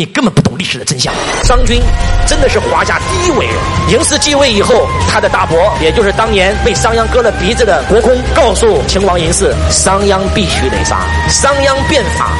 你根本不懂历史的真相。商君真的是华夏第一伟人。嬴氏继位以后，他的大伯，也就是当年被商鞅割了鼻子的国公，告诉秦王嬴驷，商鞅必须得杀。商鞅变法。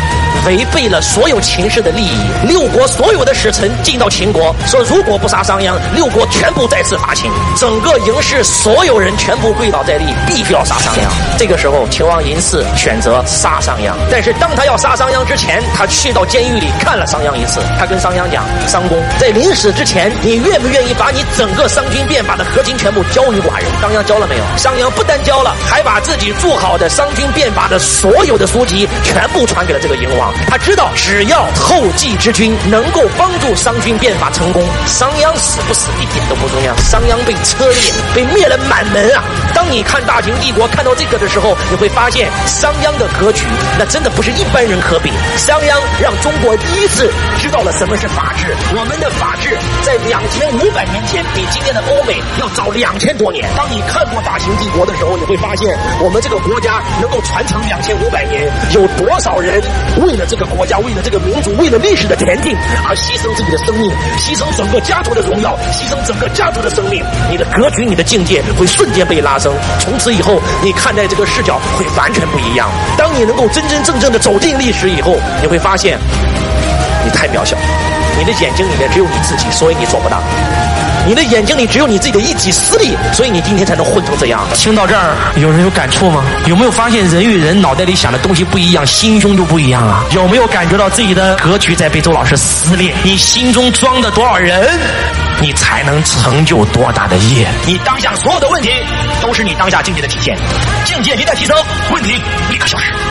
违背了所有秦氏的利益，六国所有的使臣进到秦国，说如果不杀商鞅，六国全部再次伐秦。整个嬴氏所有人全部跪倒在地，必须要杀商鞅。这个时候，秦王嬴驷选择杀商鞅，但是当他要杀商鞅之前，他去到监狱里看了商鞅一次。他跟商鞅讲：“商公，在临死之前，你愿不愿意把你整个商君变法的核心全部交于寡人？”商鞅交了没有？商鞅不但交了，还把自己做好的商君变法的所有的书籍全部传给了这个嬴王。他知道，只要后继之君能够帮助商君变法成功，商鞅死不死一点都不重要。商鞅被车裂，被灭了满门啊！你看大秦帝国看到这个的时候，你会发现商鞅的格局，那真的不是一般人可比。商鞅让中国第一次知道了什么是法治。我们的法治在两千五百年前比今天的欧美要早两千多年。当你看过大秦帝国的时候，你会发现我们这个国家能够传承两千五百年，有多少人为了这个国家，为了这个民族，为了历史的前进而牺牲自己的生命，牺牲整个家族的荣耀，牺牲整个家族的生命。你的格局，你的境界会瞬间被拉升。从此以后，你看待这个视角会完全不一样。当你能够真真正正的走进历史以后，你会发现，你太渺小。你的眼睛里面只有你自己，所以你做不到。你的眼睛里只有你自己的一己私利，所以你今天才能混成这样。听到这儿，有人有感触吗？有没有发现人与人脑袋里想的东西不一样，心胸就不一样啊？有没有感觉到自己的格局在被周老师撕裂？你心中装的多少人，你才能成就多大的业？你当下所有的问题，都是你当下境界的体现。境界一旦提升，问题立刻消失。